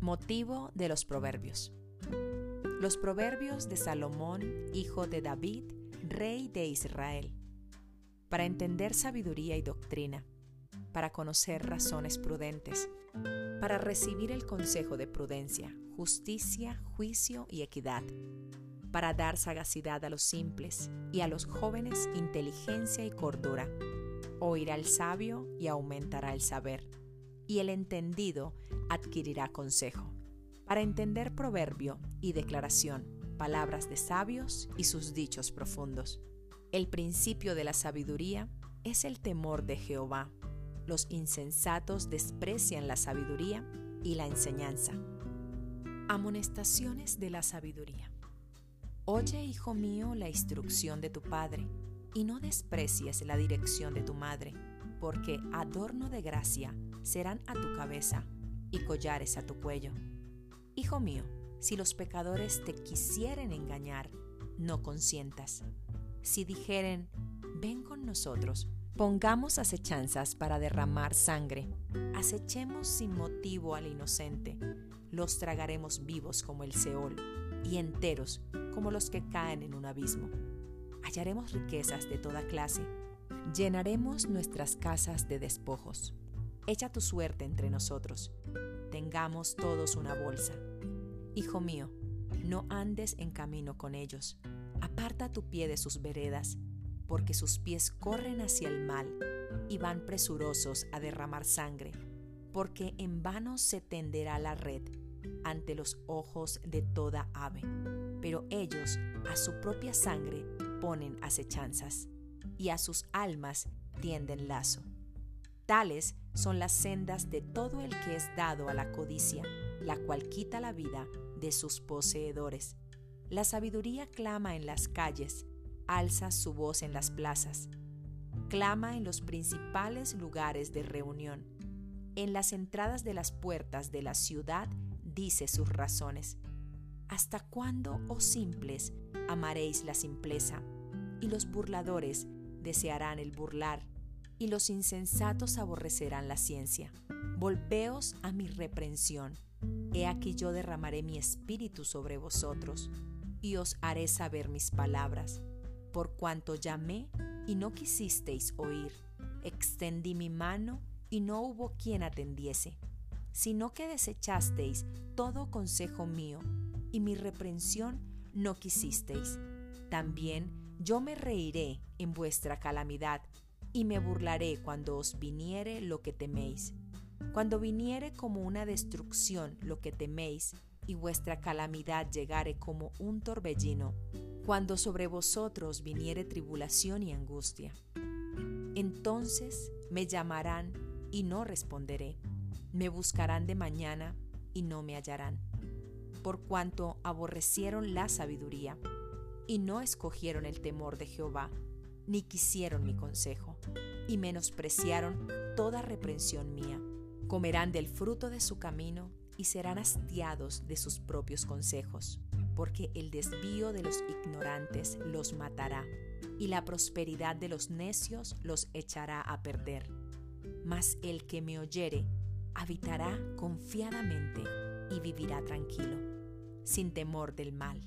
Motivo de los Proverbios. Los Proverbios de Salomón, hijo de David, rey de Israel. Para entender sabiduría y doctrina, para conocer razones prudentes, para recibir el consejo de prudencia, justicia, juicio y equidad, para dar sagacidad a los simples y a los jóvenes inteligencia y cordura. Oirá el sabio y aumentará el saber y el entendido adquirirá consejo. Para entender proverbio y declaración, palabras de sabios y sus dichos profundos. El principio de la sabiduría es el temor de Jehová. Los insensatos desprecian la sabiduría y la enseñanza. Amonestaciones de la sabiduría. Oye, hijo mío, la instrucción de tu padre, y no desprecies la dirección de tu madre, porque adorno de gracia serán a tu cabeza y collares a tu cuello. Hijo mío, si los pecadores te quisieren engañar, no consientas. Si dijeren, ven con nosotros, pongamos acechanzas para derramar sangre, acechemos sin motivo al inocente, los tragaremos vivos como el Seol y enteros como los que caen en un abismo. Hallaremos riquezas de toda clase, llenaremos nuestras casas de despojos echa tu suerte entre nosotros. Tengamos todos una bolsa. Hijo mío, no andes en camino con ellos. Aparta tu pie de sus veredas, porque sus pies corren hacia el mal y van presurosos a derramar sangre, porque en vano se tenderá la red ante los ojos de toda ave. Pero ellos a su propia sangre ponen acechanzas, y a sus almas tienden lazo. Tales son las sendas de todo el que es dado a la codicia, la cual quita la vida de sus poseedores. La sabiduría clama en las calles, alza su voz en las plazas, clama en los principales lugares de reunión. En las entradas de las puertas de la ciudad dice sus razones. ¿Hasta cuándo, oh simples, amaréis la simpleza? Y los burladores desearán el burlar y los insensatos aborrecerán la ciencia. Volveos a mi reprensión. He aquí yo derramaré mi espíritu sobre vosotros, y os haré saber mis palabras. Por cuanto llamé y no quisisteis oír, extendí mi mano y no hubo quien atendiese, sino que desechasteis todo consejo mío, y mi reprensión no quisisteis. También yo me reiré en vuestra calamidad y me burlaré cuando os viniere lo que teméis. Cuando viniere como una destrucción lo que teméis, y vuestra calamidad llegare como un torbellino, cuando sobre vosotros viniere tribulación y angustia. Entonces me llamarán y no responderé, me buscarán de mañana y no me hallarán, por cuanto aborrecieron la sabiduría y no escogieron el temor de Jehová, ni quisieron mi consejo, y menospreciaron toda reprensión mía. Comerán del fruto de su camino y serán hastiados de sus propios consejos, porque el desvío de los ignorantes los matará, y la prosperidad de los necios los echará a perder. Mas el que me oyere habitará confiadamente y vivirá tranquilo, sin temor del mal.